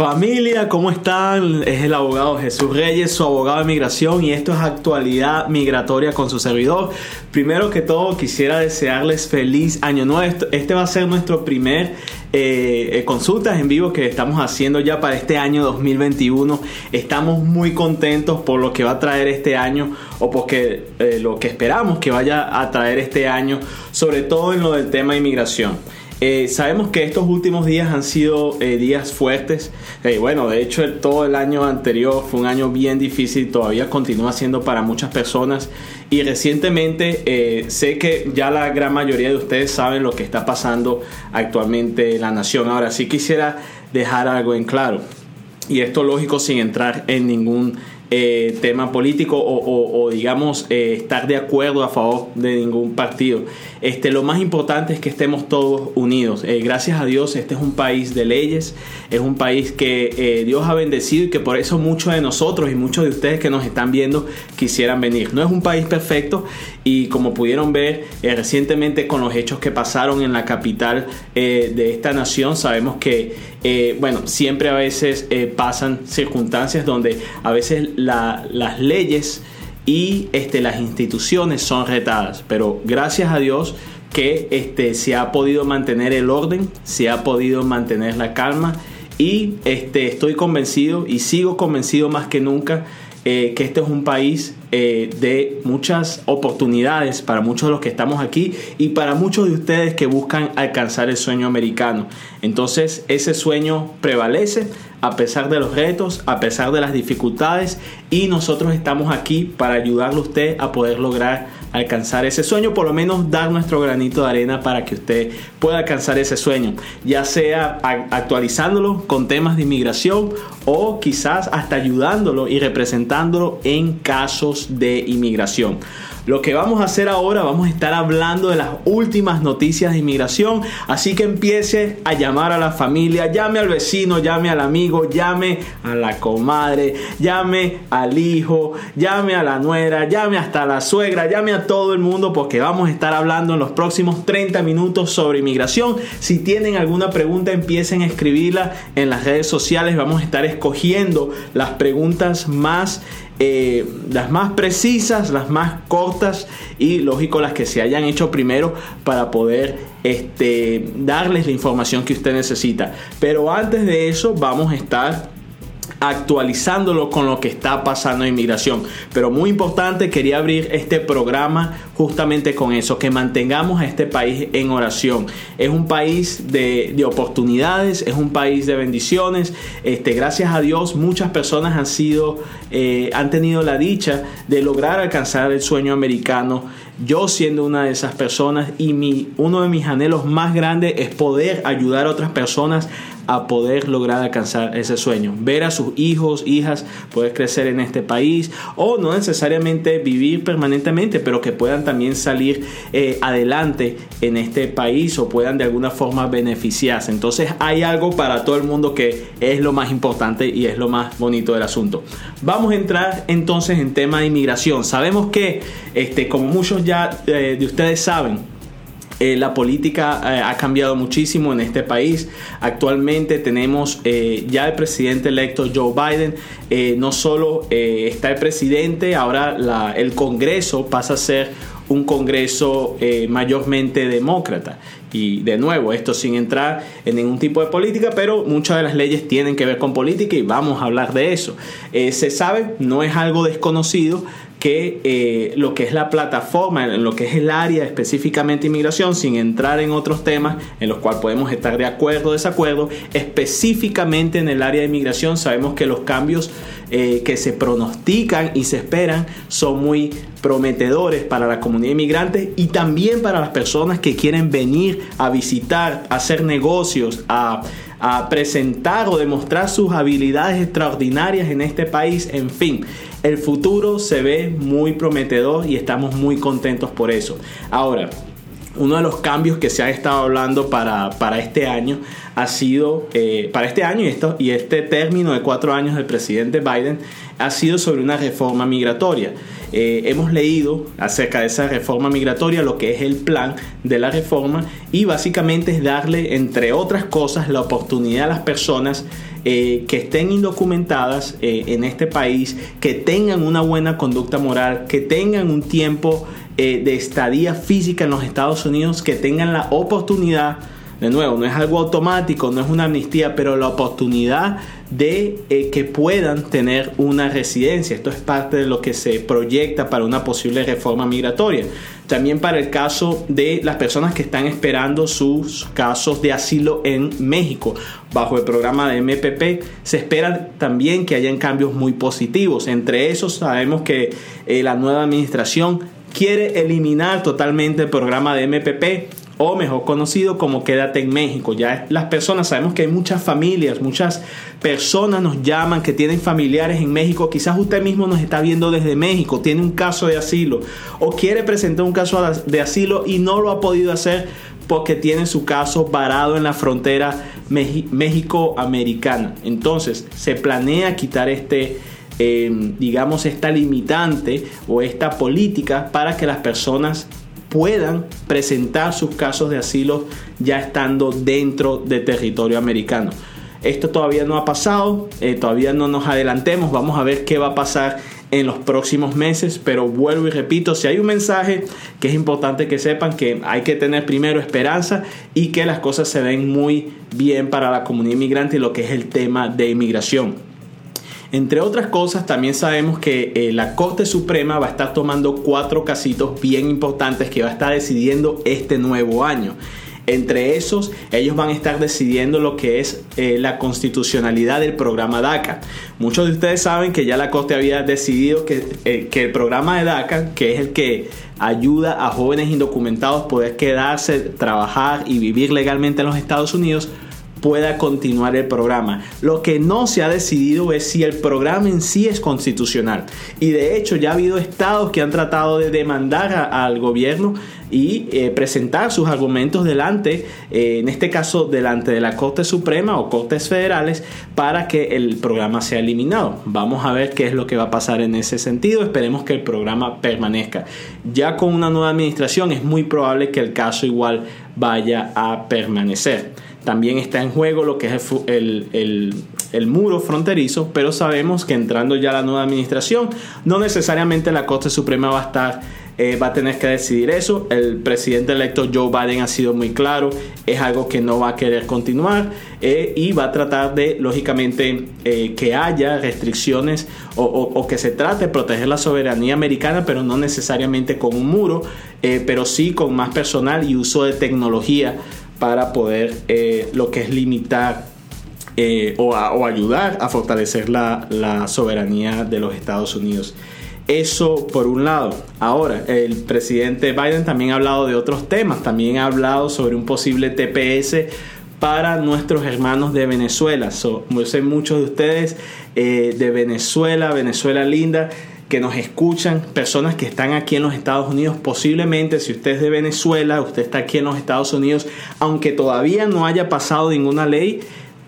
Familia, ¿cómo están? Es el abogado Jesús Reyes, su abogado de migración y esto es actualidad migratoria con su servidor. Primero que todo quisiera desearles feliz año nuevo. Este va a ser nuestro primer eh, eh, consultas en vivo que estamos haciendo ya para este año 2021. Estamos muy contentos por lo que va a traer este año o porque eh, lo que esperamos que vaya a traer este año, sobre todo en lo del tema de inmigración. Eh, sabemos que estos últimos días han sido eh, días fuertes. Eh, bueno, de hecho todo el año anterior fue un año bien difícil, todavía continúa siendo para muchas personas. Y recientemente sé que ya la gran mayoría de ustedes saben lo que está pasando actualmente en la nación. Ahora sí quisiera dejar algo en claro. Y esto lógico sin entrar en ningún eh, tema político o, digamos eh, estar de acuerdo a favor de ningún partido. Este, lo más importante es que estemos todos unidos. Eh, gracias a Dios este es un país de leyes, es un país que Dios ha bendecido y que por eso muchos de nosotros y muchos de ustedes que nos están viendo quisieran venir. No es un país perfecto y como pudieron ver recientemente con los hechos que pasaron en la capital de esta nación, sabemos que bueno, siempre a veces pasan circunstancias donde a veces las leyes y este, las instituciones son retadas. Pero gracias a Dios que este, se ha podido mantener el orden, se ha podido mantener la calma y este, estoy convencido y sigo convencido más que nunca eh, que este es un país eh, de muchas oportunidades para muchos de los que estamos aquí y para muchos de ustedes que buscan alcanzar el sueño americano. Entonces ese sueño prevalece a pesar de los retos, a pesar de las dificultades y nosotros estamos aquí para ayudarle a usted a poder lograr alcanzar ese sueño, por lo menos dar nuestro granito de arena para que usted pueda alcanzar ese sueño, ya sea actualizándolo con temas de inmigración o quizás hasta ayudándolo y representándolo en casos de inmigración. Lo que vamos a hacer ahora, vamos a estar hablando de las últimas noticias de inmigración, así que empiece a llamar a la familia, llame al vecino, llame al amigo, llame a la comadre, llame al hijo, llame a la nuera, llame hasta la suegra, llame a todo el mundo porque vamos a estar hablando en los próximos 30 minutos sobre inmigración. Si tienen alguna pregunta, empiecen a escribirla en las redes sociales, vamos a estar escogiendo las preguntas más eh, las más precisas, las más cortas y lógico las que se hayan hecho primero para poder este, darles la información que usted necesita. Pero antes de eso vamos a estar actualizándolo con lo que está pasando en inmigración. Pero muy importante, quería abrir este programa justamente con eso, que mantengamos a este país en oración. Es un país de, oportunidades, es un país de bendiciones. Este, gracias a Dios, muchas personas han sido, eh, han tenido la dicha de lograr alcanzar el sueño americano. Yo siendo una de esas personas y mi, uno de mis anhelos más grandes es poder ayudar a otras personas a poder lograr alcanzar ese sueño. Ver a sus hijos, hijas, poder crecer en este país o no necesariamente vivir permanentemente, pero que puedan también salir eh, adelante en este país o puedan de alguna forma beneficiarse. Entonces hay algo para todo el mundo que es lo más importante y es lo más bonito del asunto. Vamos a entrar entonces en tema de inmigración. Sabemos que, este, como muchos ya eh, de ustedes saben, eh, la política eh, ha cambiado muchísimo en este país. Actualmente tenemos eh, ya el presidente electo Joe Biden. no solo está el presidente, ahora el Congreso pasa a ser un Congreso mayormente demócrata. Y de nuevo, esto sin entrar en ningún tipo de política, pero muchas de las leyes tienen que ver con política y vamos a hablar de eso. se sabe, no es algo desconocido, que eh, lo que es la plataforma, en lo que es el área específicamente inmigración, sin entrar en otros temas en los cuales podemos estar de acuerdo o desacuerdo, específicamente en el área de inmigración sabemos que los cambios eh, que se pronostican y se esperan son muy prometedores para la comunidad inmigrante y también para las personas que quieren venir a visitar, a hacer negocios, a a presentar o demostrar sus habilidades extraordinarias en este país. En fin, el futuro se ve muy prometedor y estamos muy contentos por eso. Ahora, uno de los cambios que se ha estado hablando para, este año ha sido, eh, para este año y, esto, y este término de cuatro años del presidente Biden, ha sido sobre una reforma migratoria. Eh, hemos leído acerca de esa reforma migratoria, lo que es el plan de la reforma y básicamente es darle, entre otras cosas, la oportunidad a las personas eh, que estén indocumentadas en este país, que tengan una buena conducta moral, que tengan un tiempo eh, de estadía física en los Estados Unidos, que tengan la oportunidad de nuevo, no es algo automático, no es una amnistía, pero la oportunidad de eh, que puedan tener una residencia. Esto es parte de lo que se proyecta para una posible reforma migratoria. También para el caso de las personas que están esperando sus casos de asilo en México. Bajo el programa de MPP se espera también que hayan cambios muy positivos. Entre esos sabemos que eh, la nueva administración quiere eliminar totalmente el programa de MPP o mejor conocido como Quédate en México. Ya las personas, sabemos que hay muchas familias, muchas personas nos llaman que tienen familiares en México. Quizás usted mismo nos está viendo desde México, tiene un caso de asilo o quiere presentar un caso de asilo y no lo ha podido hacer porque tiene su caso varado en la frontera México-americana. Entonces se planea quitar este... Em, digamos, esta limitante o esta política para que las personas puedan presentar sus casos de asilo ya estando dentro de territorio americano. Esto todavía no ha pasado, eh, todavía no nos adelantemos, vamos a ver qué va a pasar en los próximos meses, pero vuelvo y repito, si hay un mensaje que es importante que sepan que hay que tener primero esperanza y que las cosas se den muy bien para la comunidad inmigrante y lo que es el tema de inmigración. Entre otras cosas, también sabemos que eh, la Corte Suprema va a estar tomando cuatro casitos bien importantes que va a estar decidiendo este nuevo año. Entre esos, ellos van a estar decidiendo lo que es eh, la constitucionalidad del programa DACA. Muchos de ustedes saben que ya la Corte había decidido que, eh, que el programa de DACA, que es el que ayuda a jóvenes indocumentados poder quedarse, trabajar y vivir legalmente en los Estados Unidos, pueda continuar el programa. Lo que no se ha decidido es si el programa en sí es constitucional. Y de hecho ya ha habido estados que han tratado de demandar al gobierno y eh, presentar sus argumentos delante, eh, en este caso delante de la Corte Suprema o Cortes Federales, para que el programa sea eliminado. Vamos a ver qué es lo que va a pasar en ese sentido. Esperemos que el programa permanezca. Ya con una nueva administración es muy probable que el caso igual vaya a permanecer. También está en juego lo que es el, muro fronterizo, pero sabemos que entrando ya la nueva administración, no necesariamente la Corte Suprema va a estar eh, va a tener que decidir eso. El presidente electo Joe Biden ha sido muy claro, es algo que no va a querer continuar eh, y va a tratar de, lógicamente, eh, que haya restricciones o, o, que se trate de proteger la soberanía americana, pero no necesariamente con un muro, pero sí con más personal y uso de tecnología para poder eh, lo que es limitar eh, o, ayudar a fortalecer la, soberanía de los Estados Unidos. Eso por un lado. Ahora, el presidente Biden también ha hablado de otros temas, también ha hablado sobre un posible TPS para nuestros hermanos de Venezuela. So, yo sé muchos de ustedes eh, de Venezuela, Venezuela linda, que nos escuchan, personas que están aquí en los Estados Unidos, posiblemente si usted es de Venezuela, usted está aquí en los Estados Unidos, aunque todavía no haya pasado ninguna ley,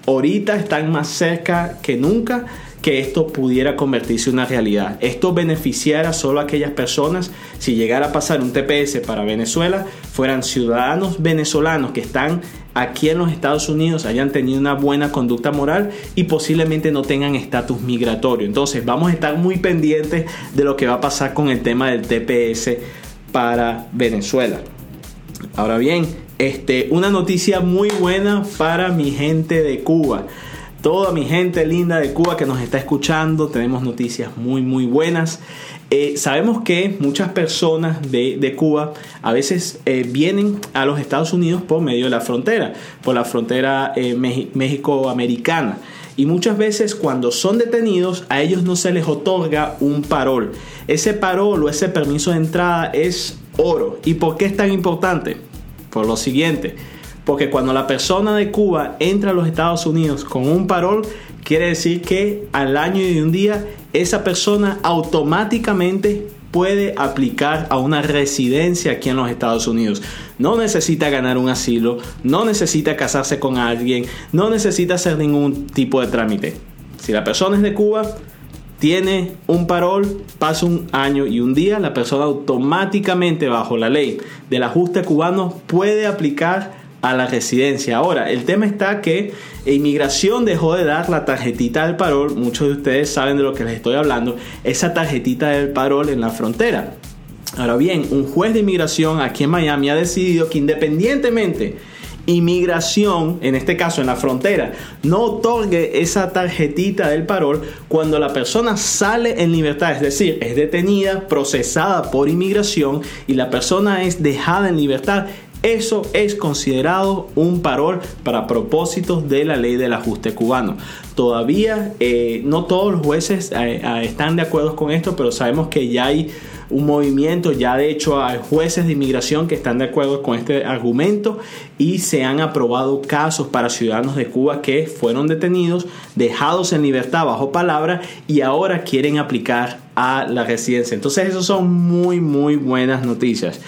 ahorita están más cerca que nunca que esto pudiera convertirse en una realidad. Esto beneficiara solo a aquellas personas si llegara a pasar un TPS para Venezuela, fueran ciudadanos venezolanos que están aquí en los Estados Unidos, hayan tenido una buena conducta moral y posiblemente no tengan estatus migratorio. Entonces vamos a estar muy pendientes de lo que va a pasar con el tema del TPS para Venezuela. Ahora bien, este, una noticia muy buena para mi gente de Cuba toda mi gente linda de Cuba que nos está escuchando. Tenemos noticias muy, muy buenas. Eh, sabemos que muchas personas de, Cuba a veces eh, vienen a los Estados Unidos por medio de la frontera, por la frontera eh, México-americana. Y muchas veces cuando son detenidos a ellos no se les otorga un parol. Ese parol o ese permiso de entrada es oro. ¿Y por qué es tan importante? Por lo siguiente porque cuando la persona de Cuba entra a los Estados Unidos con un parol, quiere decir que al año y un día esa persona automáticamente puede aplicar a una residencia aquí en los Estados Unidos. No necesita ganar un asilo, no necesita casarse con alguien, no necesita hacer ningún tipo de trámite. Si la persona es de Cuba, tiene un parol, pasa un año y un día, la persona automáticamente bajo la ley del ajuste cubano puede aplicar a la residencia. Ahora, el tema está que inmigración dejó de dar la tarjetita del parol, muchos de ustedes saben de lo que les estoy hablando, esa tarjetita del parol en la frontera. Ahora bien, un juez de inmigración aquí en Miami ha decidido que independientemente inmigración, en este caso en la frontera, no otorgue esa tarjetita del parol cuando la persona sale en libertad, es decir, es detenida, procesada por inmigración y la persona es dejada en libertad. Eso es considerado un parol para propósitos de la ley del ajuste cubano. Todavía eh, no todos los jueces eh, eh, están de acuerdo con esto, pero sabemos que ya hay un movimiento, ya de hecho hay jueces de inmigración que están de acuerdo con este argumento y se han aprobado casos para ciudadanos de Cuba que fueron detenidos, dejados en libertad bajo palabra y ahora quieren aplicar a la residencia. Entonces eso son muy muy buenas noticias.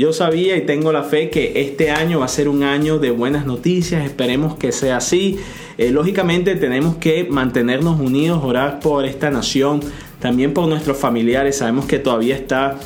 Yo sabía y tengo la fe que este año va a ser un año de buenas noticias, esperemos que sea así. Eh, lógicamente tenemos que mantenernos unidos, orar por esta nación, también por nuestros familiares. Sabemos que todavía está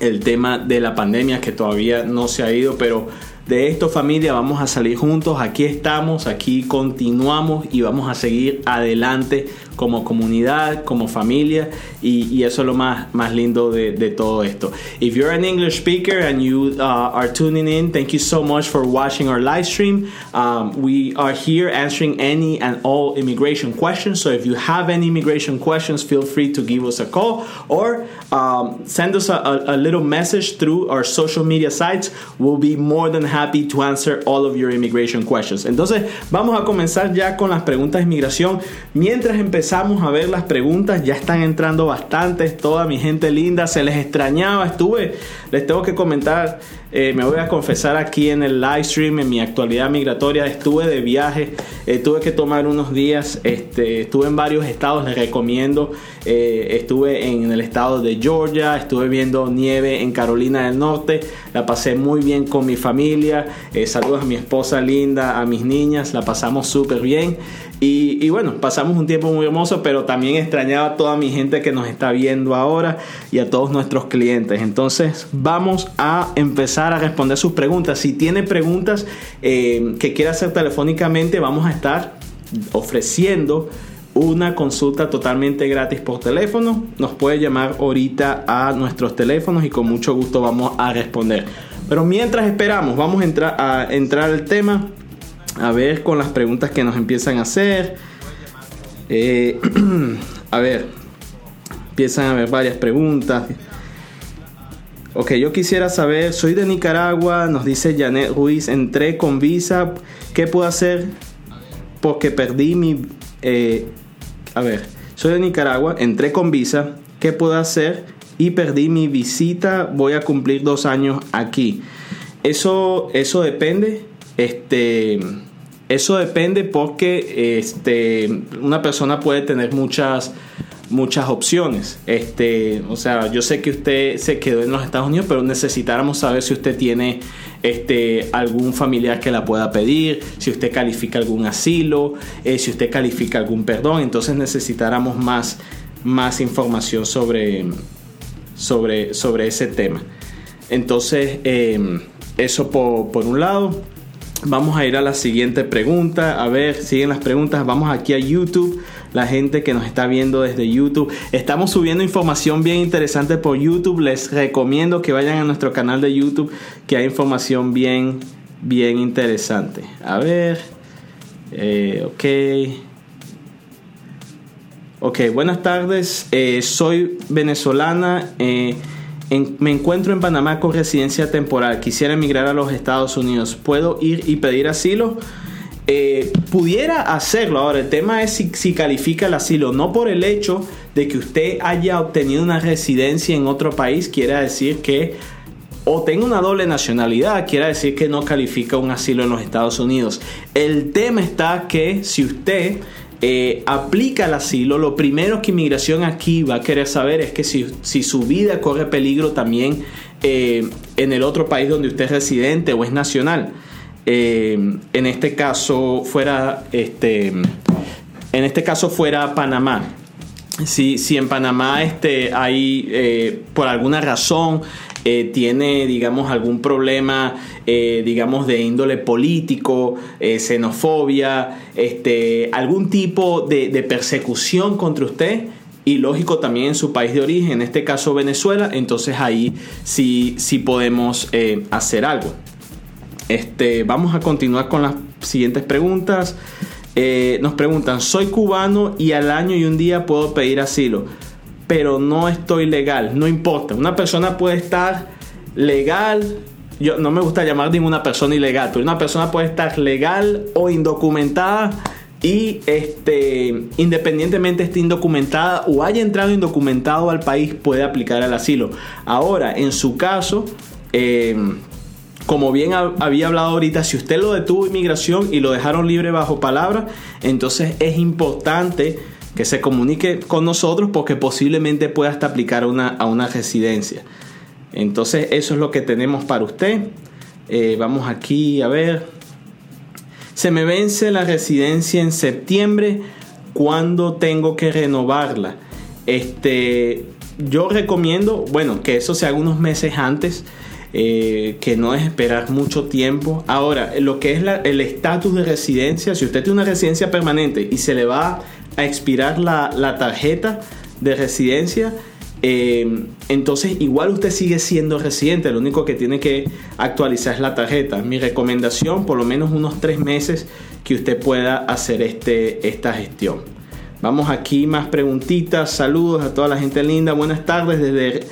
el tema de la pandemia que todavía no se ha ido, pero de esto familia vamos a salir juntos, aquí estamos, aquí continuamos y vamos a seguir adelante como comunidad, como familia y, y eso es lo más, más lindo de, de, todo esto. If you're an English speaker and you uh, are tuning in, thank you so much for watching our live stream. Um, we are here answering any and all immigration questions. So if you have any immigration questions, feel free to give us a call or um, send us a, a, a little message through our social media sites. We'll be more than happy to answer all of your immigration questions. Entonces, vamos a comenzar ya con las preguntas de inmigración. Mientras empezamos a ver las preguntas, ya están entrando bastantes, toda mi gente linda, se les extrañaba, estuve, les tengo que comentar, eh, me voy a confesar aquí en el live stream, en mi actualidad migratoria, estuve de viaje, eh, tuve que tomar unos días, este, estuve en varios estados, les recomiendo, eh, estuve en el estado de Georgia, estuve viendo nieve en Carolina del Norte, la pasé muy bien con mi familia, saludos a mi esposa linda, a mis niñas, la pasamos súper bien. Y, bueno, pasamos un tiempo muy hermoso, pero también extrañaba a toda mi gente que nos está viendo ahora y a todos nuestros clientes. Entonces vamos a empezar a responder sus preguntas. Si tiene preguntas eh, que quiera hacer telefónicamente, vamos a estar ofreciendo una consulta totalmente gratis por teléfono. Nos puede llamar ahorita a nuestros teléfonos y con mucho gusto vamos a responder. Pero mientras esperamos, vamos a entrar, a entrar al tema a ver con las preguntas que nos empiezan a hacer. Eh, a ver, empiezan a haber varias preguntas. Ok, yo quisiera saber, soy de Nicaragua, nos dice Janet Ruiz, entré con visa, ¿qué puedo hacer? Porque perdí mi... Eh, a ver, soy de Nicaragua, entré con visa, ¿qué puedo hacer? Y perdí mi visita, voy a cumplir dos años aquí. Eso, eso depende este, eso depende porque este, una persona puede tener muchas, muchas opciones. Este, o sea, yo sé que usted se quedó en los Estados Unidos, pero necesitáramos saber si usted tiene este, algún familiar que la pueda pedir, si usted califica algún asilo, eh, si usted califica algún perdón. Entonces necesitáramos más, más información sobre, sobre, sobre ese tema. Entonces, eh, eso por, por un lado. Vamos a ir a la siguiente pregunta. A ver, siguen las preguntas. Vamos aquí a YouTube. La gente que nos está viendo desde YouTube. Estamos subiendo información bien interesante por YouTube. Les recomiendo que vayan a nuestro canal de YouTube. Que hay información bien, bien interesante. A ver. Eh, ok. Ok, buenas tardes. Eh, soy venezolana. Eh, me encuentro en Panamá con residencia temporal, quisiera emigrar a los Estados Unidos, ¿puedo ir y pedir asilo? Eh, pudiera hacerlo. Ahora, el tema es si, si, califica el asilo, no por el hecho de que usted haya obtenido una residencia en otro país, quiere decir que o tenga una doble nacionalidad, quiere decir que no califica un asilo en los Estados Unidos. El tema está que si usted eh, aplica el asilo, lo primero que inmigración aquí va a querer saber es que si, su vida corre peligro también eh, en el otro país donde usted es residente o es nacional. Eh, en este caso fuera este en este caso fuera Panamá. Si, si en Panamá este, hay, eh, por alguna razón, eh, tiene, digamos, algún problema, eh, digamos, de índole político, xenofobia, este, algún tipo de, persecución contra usted, y lógico también en su país de origen, en este caso Venezuela, entonces ahí sí, sí podemos hacer algo. Este, vamos a continuar con las siguientes preguntas. Eh, nos preguntan, soy cubano y al año y un día puedo pedir asilo, pero no estoy legal, no importa. Una persona puede estar legal, yo no me gusta llamar ninguna persona ilegal, pero una persona puede estar legal o indocumentada y este independientemente esté indocumentada o haya entrado indocumentado al país puede aplicar el asilo. Ahora, en su caso, eh, como bien había hablado ahorita, si usted lo detuvo inmigración y lo dejaron libre bajo palabra, entonces es importante que se comunique con nosotros porque posiblemente pueda hasta aplicar una, a una residencia. Entonces eso es lo que tenemos para usted. Eh, vamos aquí a ver. Se me vence la residencia en septiembre. ¿Cuándo tengo que renovarla? Este, yo recomiendo, bueno, que eso sea unos meses antes eh, que no es esperar mucho tiempo. Ahora, lo que es el estatus de residencia, si usted tiene una residencia permanente y se le va a expirar la, tarjeta de residencia, eh, entonces igual usted sigue siendo residente, lo único que tiene que actualizar es la tarjeta. Mi recomendación, por lo menos unos tres meses que usted pueda hacer este, esta gestión. Vamos aquí, más preguntitas, saludos a toda la gente linda, buenas tardes desde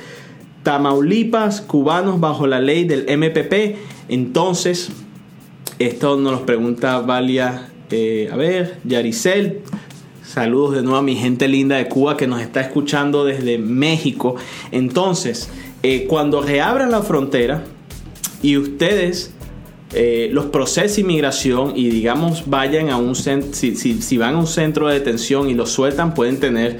Tamaulipas, cubanos bajo la ley del MPP. Entonces, esto nos lo pregunta Valia, eh, a ver, Yaricel. Saludos de nuevo a mi gente linda de Cuba que nos está escuchando desde México. Entonces, eh, cuando reabran la frontera y ustedes eh, los procesos inmigración y digamos vayan a un centro, si, si, van a un centro de detención y los sueltan, pueden tener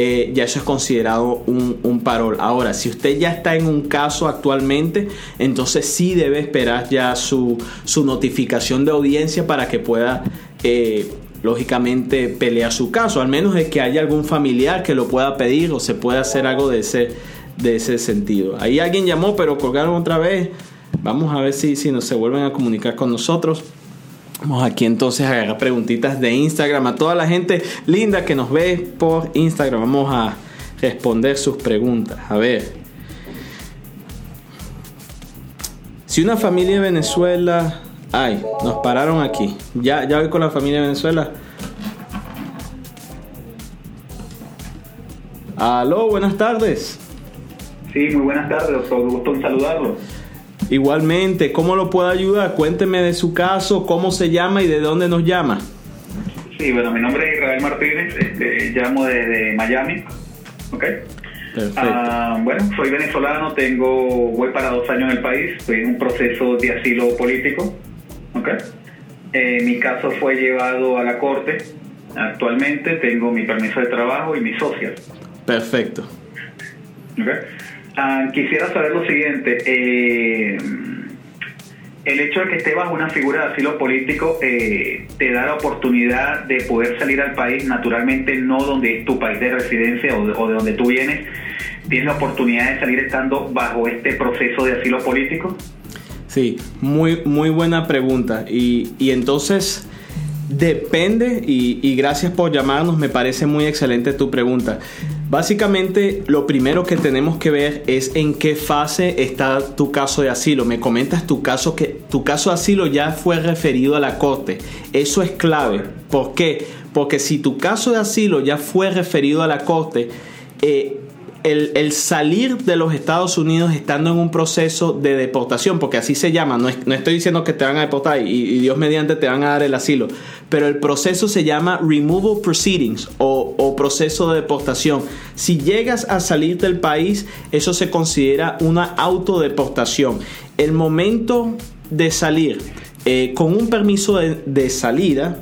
eh, ya eso es considerado un, parol. Ahora, si usted ya está en un caso actualmente, entonces sí debe esperar ya su, notificación de audiencia para que pueda... Eh, lógicamente pelear su caso, al menos es que haya algún familiar que lo pueda pedir o se pueda hacer algo de ese, de ese sentido. Ahí alguien llamó, pero colgaron otra vez. Vamos a ver si, si nos se vuelven a comunicar con nosotros. Vamos aquí entonces a agarrar preguntitas de Instagram. A toda la gente linda que nos ve por Instagram, vamos a responder sus preguntas. A ver. Si una familia de Venezuela... Ay, nos pararon aquí. Ya, ya voy con la familia de Venezuela. Aló, buenas tardes. Sí, muy buenas tardes, doctor. Gusto en saludarlo. Igualmente, ¿cómo lo puedo ayudar? Cuénteme de su caso, cómo se llama y de dónde nos llama. Sí, bueno, mi nombre es Israel Martínez, este, llamo desde Miami. ¿Ok? Ah, bueno, soy venezolano, tengo, voy para dos años en el país, estoy en un proceso de asilo político. ¿Ok? Eh, mi caso fue llevado a la corte. Actualmente tengo mi permiso de trabajo y mi social. Perfecto. ¿Ok? Ah, quisiera saber lo siguiente. Eh, el hecho de que esté bajo una figura de asilo político eh, te da la oportunidad de poder salir al país, naturalmente no donde es tu país de residencia o de, donde tú vienes. ¿Tienes la oportunidad de salir estando bajo este proceso de asilo político? Sí, muy, muy buena pregunta. Y, y entonces depende, y, gracias por llamarnos, me parece muy excelente tu pregunta. Básicamente, lo primero que tenemos que ver es en qué fase está tu caso de asilo. Me comentas tu caso que tu caso de asilo ya fue referido a la corte. Eso es clave. ¿Por qué? Porque si tu caso de asilo ya fue referido a la corte, eh, el, salir de los Estados Unidos estando en un proceso de deportación, porque así se llama, no, estoy diciendo que te van a deportar y, Dios mediante te van a dar el asilo, pero el proceso se llama Removal Proceedings o, o proceso de deportación. Si llegas a salir del país, eso se considera una autodeportación. El momento de salir eh, con un permiso de salida,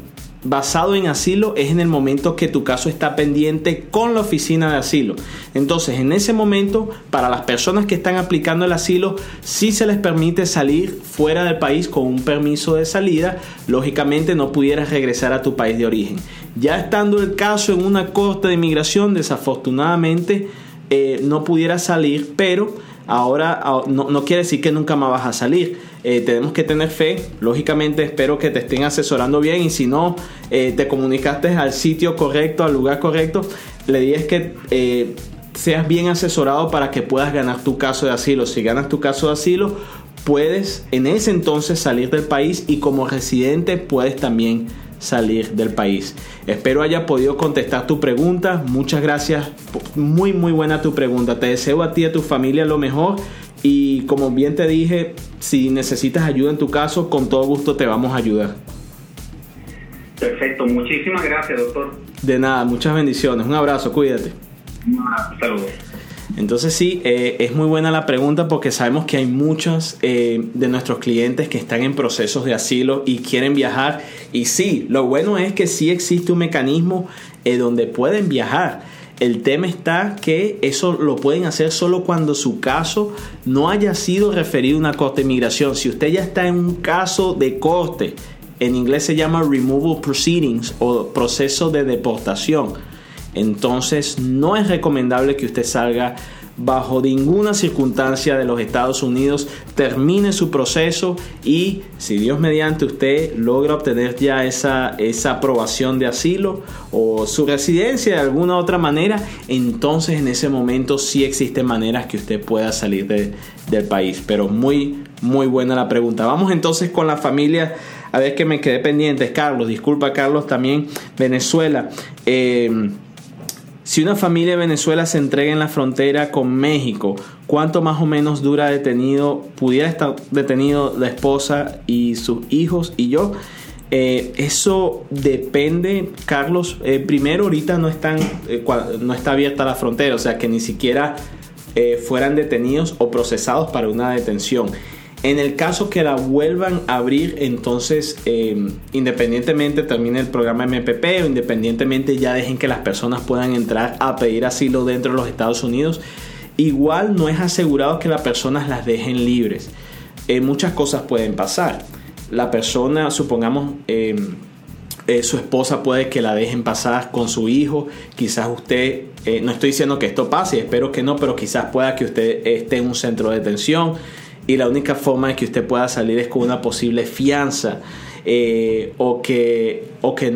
basado en asilo es en el momento que tu caso está pendiente con la oficina de asilo. Entonces, en ese momento, para las personas que están aplicando el asilo, sí se les permite salir fuera del país con un permiso de salida. Lógicamente, no pudieras regresar a tu país de origen. Ya estando el caso en una corte de inmigración, desafortunadamente, eh, no pudieras salir, pero ahora no, no quiere decir que nunca más vas a salir eh, tenemos que tener fe. Lógicamente espero que te estén asesorando bien y si no, eh, te comunicaste al sitio correcto, al lugar correcto, le dices que eh, seas bien asesorado para que puedas ganar tu caso de asilo. Si ganas tu caso de asilo, puedes en ese entonces salir del país y como residente puedes también salir del país. Espero haya podido contestar tu pregunta. Muchas gracias. Muy, muy buena tu pregunta. Te deseo a ti y a tu familia lo mejor. Y como bien te dije, si necesitas ayuda en tu caso, con todo gusto te vamos a ayudar. Perfecto, muchísimas gracias, doctor. De nada, muchas bendiciones. Un abrazo, cuídate. Saludos. Entonces sí, eh, es muy buena la pregunta porque sabemos que hay muchos eh, de nuestros clientes que están en procesos de asilo y quieren viajar. Y sí, lo bueno es que sí existe un mecanismo eh, donde pueden viajar. El tema está que eso lo pueden hacer solo cuando su caso no haya sido referido a una corte de inmigración. Si usted ya está en un caso de corte, en inglés se llama removal proceedings o proceso de deportación, entonces no es recomendable que usted salga bajo ninguna circunstancia de los Estados Unidos termine su proceso y si Dios mediante usted logra obtener ya esa, esa aprobación de asilo o su residencia de alguna otra manera, entonces en ese momento sí existen maneras que usted pueda salir del país. Pero muy, muy buena la pregunta. Vamos entonces con la familia. A ver que me quedé pendiente. Carlos, disculpa Carlos también. Venezuela. Eh, si una familia de Venezuela se entrega en la frontera con México, ¿cuánto más o menos dura detenido? ¿Pudiera estar detenido la esposa y sus hijos y yo? Eh, eso depende, Carlos. Eh, primero, ahorita no, están, eh, no está abierta la frontera, o sea que ni siquiera fueran detenidos o procesados para una detención. En el caso que la vuelvan a abrir, entonces em, independientemente termine el programa MPP o independientemente ya dejen que las personas puedan entrar a pedir asilo dentro de los Estados Unidos, igual no es asegurado que las personas las dejen libres. Eh, muchas cosas pueden pasar. La persona, supongamos, em, eh, su esposa puede que la dejen pasar con su hijo. Quizás usted, eh, no estoy diciendo que esto pase, espero que no, pero quizás pueda que usted esté en un centro de detención y la única forma de que usted pueda salir es con una posible fianza eh, o que, o que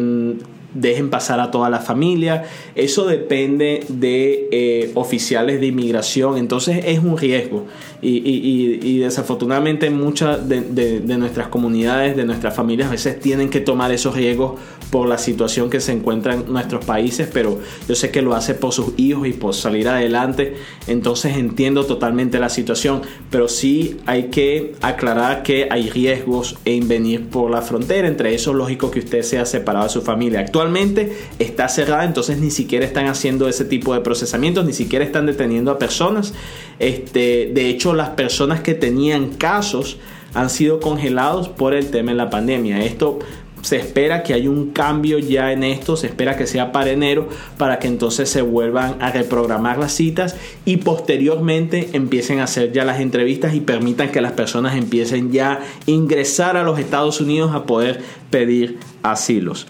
dejen pasar a toda la familia. Eso depende de eh, oficiales de inmigración, entonces es un riesgo. Y, desafortunadamente muchas de, nuestras comunidades, de nuestras familias, a veces tienen que tomar esos riesgos por la situación que se encuentra en nuestros países, pero yo sé que lo hace por sus hijos y por salir adelante, entonces entiendo totalmente la situación, pero sí hay que aclarar que hay riesgos en venir por la frontera, entre eso lógico que usted sea separado de su familia. Actualmente está cerrada, entonces ni siquiera están haciendo ese tipo de procesamientos, ni siquiera están deteniendo a personas. Este, de hecho, las personas que tenían casos han sido congelados por el tema de la pandemia. Esto se espera que haya un cambio ya en esto, se espera que sea para enero para que entonces se vuelvan a reprogramar las citas y posteriormente empiecen a hacer ya las entrevistas y permitan que las personas empiecen ya a ingresar a los Estados Unidos a poder pedir asilos.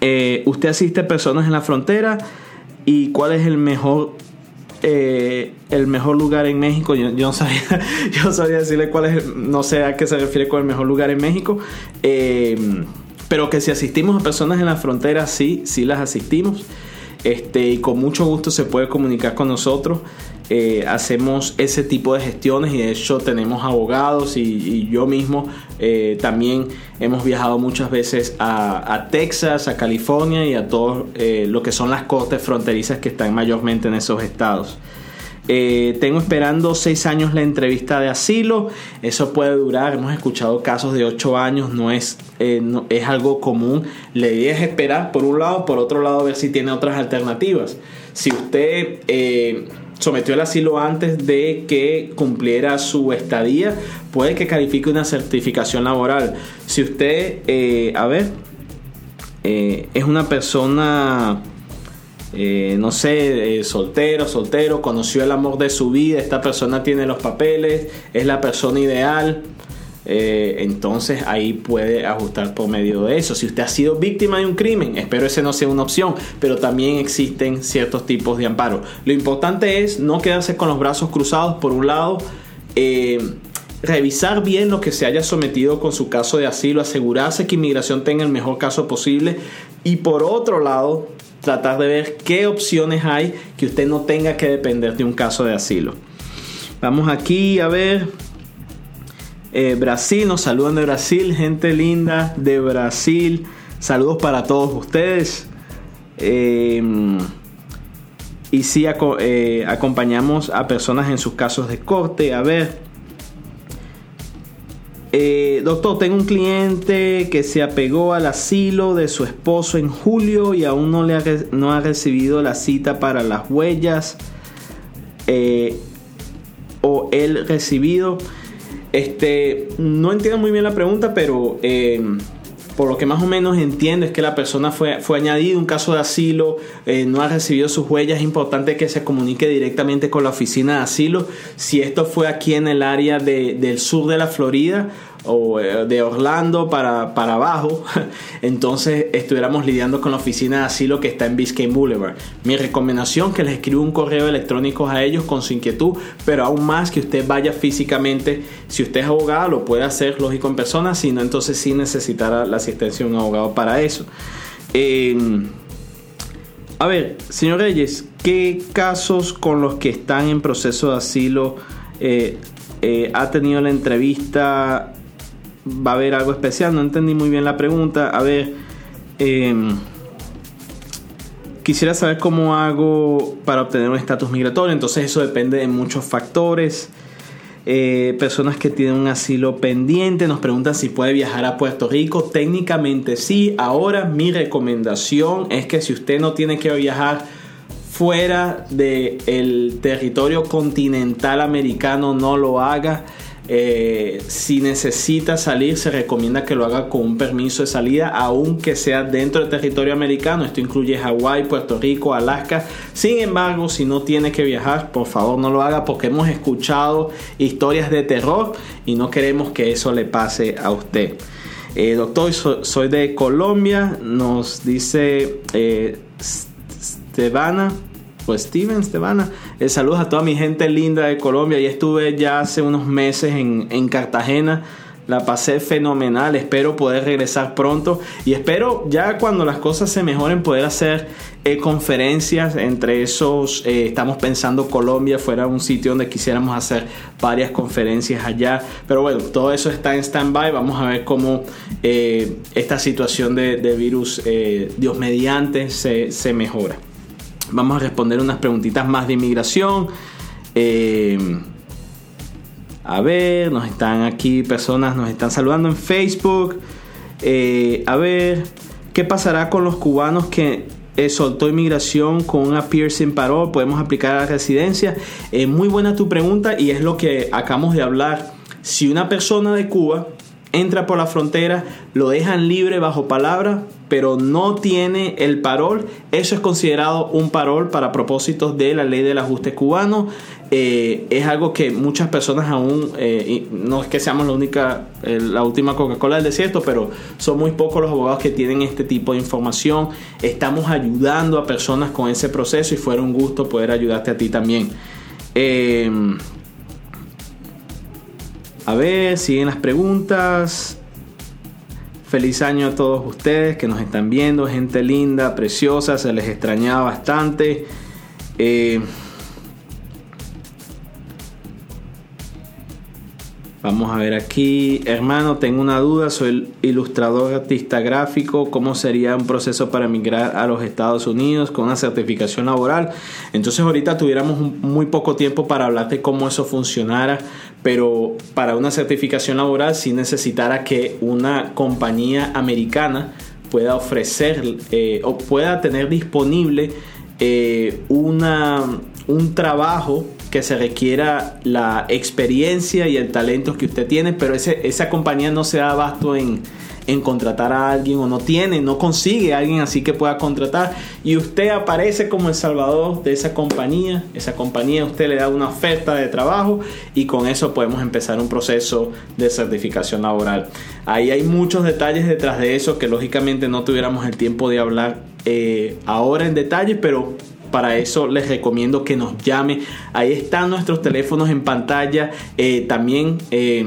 Eh, usted asiste a personas en la frontera y cuál es el mejor eh, el mejor lugar en México. Yo, no sabía, yo sabía decirle cuál es, no sé a qué se refiere con el mejor lugar en México. Eh, pero que si asistimos a personas en la frontera, sí, sí las asistimos. Este, y con mucho gusto se puede comunicar con nosotros. Eh, hacemos ese tipo de gestiones y de hecho tenemos abogados y, yo mismo eh, también hemos viajado muchas veces a, Texas, a California y a todo eh, lo que son las cortes fronterizas que están mayormente en esos estados. tengo esperando seis años la entrevista de asilo. Eso puede durar. Hemos escuchado casos de ocho años. No es, es algo común. La idea es esperar por un lado, por otro lado ver si tiene otras alternativas. Si usted sometió el asilo antes de que cumpliera su estadía, puede que califique una certificación laboral. Si usted, eh, a ver, eh, es una persona, eh, no sé, soltero, soltero, conoció el amor de su vida, esta persona tiene los papeles, es la persona ideal. Entonces ahí puede ajustar por medio de eso. Si usted ha sido víctima de un crimen, espero ese no sea una opción, pero también existen ciertos tipos de amparo. Lo importante es no quedarse con los brazos cruzados. Por un lado, revisar bien lo que se haya sometido con su caso de asilo, asegurarse que inmigración tenga el mejor caso posible y por otro lado tratar de ver qué opciones hay que usted no tenga que depender de un caso de asilo. Vamos aquí a ver. Eh, Brasil, nos saludan de Brasil, gente linda de Brasil. Saludos para todos ustedes. Eh, y sí, eh, acompañamos a personas en sus casos de corte. A ver, eh, doctor, tengo un cliente que se apegó al asilo de su esposo en julio y aún no, le ha, no ha recibido la cita para las huellas o el recibido. Este, no entiendo muy bien la pregunta, pero eh, por lo que más o menos entiendo es que la persona fue, fue añadido un caso de asilo, eh, no ha recibido sus huellas, es importante que se comunique directamente con la oficina de asilo. Si esto fue aquí en el área del sur de la Florida o eh, de Orlando para, para abajo, entonces estuviéramos lidiando con la oficina de asilo que está en Biscayne Boulevard. Mi recomendación que les escriba un correo electrónico a ellos con su inquietud, pero aún más que usted vaya físicamente. Si usted es abogado, lo puede hacer lógico en persona, si no, entonces sí necesitará la asistencia de un abogado para eso. a ver, señor Reyes, ¿qué casos con los que están en proceso de asilo eh, eh, ha tenido la entrevista va a haber algo especial. No entendí muy bien la pregunta. A ver, em, quisiera saber cómo hago para obtener un estatus migratorio. Entonces eso depende de muchos factores. Eh, personas que tienen un asilo pendiente nos preguntan si puede viajar a Puerto Rico. Técnicamente sí. Ahora mi recomendación es que si usted no tiene que viajar fuera del territorio continental americano, no lo haga. Eh, si necesita salir, se recomienda que lo haga con un permiso de salida, aunque sea dentro del territorio americano. Esto incluye Hawái, Puerto Rico, Alaska. Sin embargo, si no tiene que viajar, por favor no lo haga porque hemos escuchado historias de terror y no queremos que eso le pase a usted. Eh, doctor, soy de Colombia, nos dice eh, Stevana pues Steven, Estebana. Eh, saludos a toda mi gente linda de Colombia. Y estuve ya hace unos meses en, Cartagena. La pasé fenomenal. Espero poder regresar pronto. Y espero ya cuando las cosas se mejoren poder hacer eh, conferencias. Entre esos eh, estamos pensando Colombia fuera un sitio donde quisiéramos hacer varias conferencias allá. Pero bueno, todo eso está en stand-by. Vamos a ver cómo esta situación de, virus, Dios mediante, se, se mejora. Vamos a responder unas preguntitas más de inmigración. Eh, a ver, nos están aquí personas, nos están saludando en Facebook. Eh, a ver, ¿qué pasará con los cubanos que eh, soltó inmigración con una piercing parol? ¿Podemos aplicar a la residencia? muy buena tu pregunta y es lo que acabamos de hablar. Si una persona de Cuba entra por la frontera, lo dejan libre bajo palabra, pero no tiene el parol, eso es considerado un parol para propósitos de la ley del ajuste cubano. Eh, es algo que muchas personas aún, eh, no es que seamos la única, eh, la última Coca-Cola del desierto, pero son muy pocos los abogados que tienen este tipo de información. Estamos ayudando a personas con ese proceso y fuera un gusto poder ayudarte a ti también. a ver, siguen las preguntas. Feliz año a todos ustedes que nos están viendo, gente linda, preciosa, se les extrañaba bastante. Eh, Vamos a ver aquí, hermano, tengo una duda, soy ilustrador artista gráfico, ¿cómo sería un proceso para emigrar a los Estados Unidos con una certificación laboral? Entonces ahorita tuviéramos muy poco tiempo para hablar de cómo eso funcionara, pero para una certificación laboral sí necesitara que una compañía americana pueda ofrecer eh, o pueda tener disponible eh, una, un trabajo que se requiera la experiencia y el talento que usted tiene, pero ese, esa compañía no se da abasto en, en contratar a alguien o no tiene, no consigue a alguien así que pueda contratar y usted aparece como el salvador de esa compañía, esa compañía usted le da una oferta de trabajo y con eso podemos empezar un proceso de certificación laboral. Ahí hay muchos detalles detrás de eso que lógicamente no tuviéramos el tiempo de hablar eh, ahora en detalle, pero para eso les recomiendo que nos llame. Ahí están nuestros teléfonos en pantalla. Eh, también eh,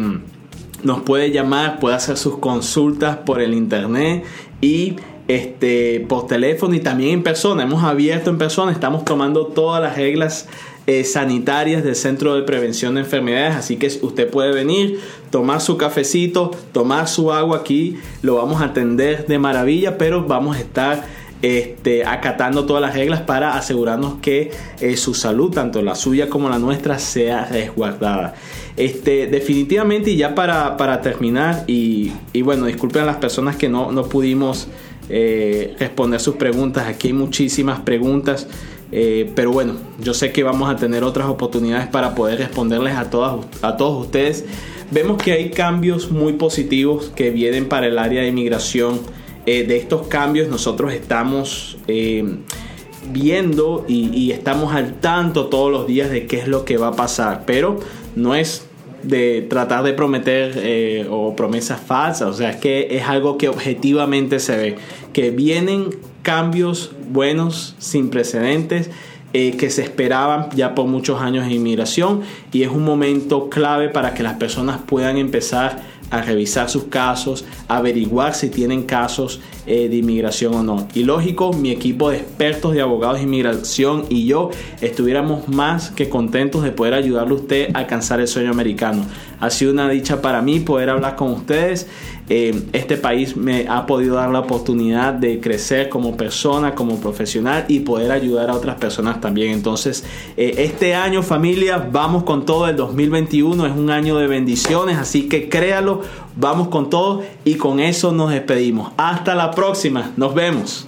nos puede llamar, puede hacer sus consultas por el internet y este, por teléfono y también en persona. Hemos abierto en persona, estamos tomando todas las reglas eh, sanitarias del Centro de Prevención de Enfermedades, así que usted puede venir, tomar su cafecito, tomar su agua aquí, lo vamos a atender de maravilla, pero vamos a estar este, acatando todas las reglas para asegurarnos que eh, su salud, tanto la suya como la nuestra, sea resguardada. Este, definitivamente, y ya para, terminar, y, bueno, disculpen a las personas que no, no pudimos eh, responder sus preguntas, aquí hay muchísimas preguntas. Eh, pero bueno, yo sé que vamos a tener otras oportunidades para poder responderles a, todas, a todos ustedes. Vemos que hay cambios muy positivos que vienen para el área de inmigración eh, de estos cambios nosotros estamos eh, viendo y, estamos al tanto todos los días de qué es lo que va a pasar, pero no es de tratar de prometer eh, o promesas falsas, o sea, es que es algo que objetivamente se ve, que vienen cambios buenos sin precedentes. que se esperaban ya por muchos años en inmigración y es un momento clave para que las personas puedan empezar a revisar sus casos, averiguar si tienen casos eh, de inmigración o no. Y lógico, mi equipo de expertos de abogados de inmigración y yo estuviéramos más que contentos de poder ayudarle a usted a alcanzar el sueño americano. Ha sido una dicha para mí poder hablar con ustedes. Eh, este país me ha podido dar la oportunidad de crecer como persona, como profesional y poder ayudar a otras personas también. Entonces, eh, este año familia, vamos con todo. El 2021 es un año de bendiciones, así que créalo, vamos con todo y con eso nos despedimos. Hasta la próxima, nos vemos.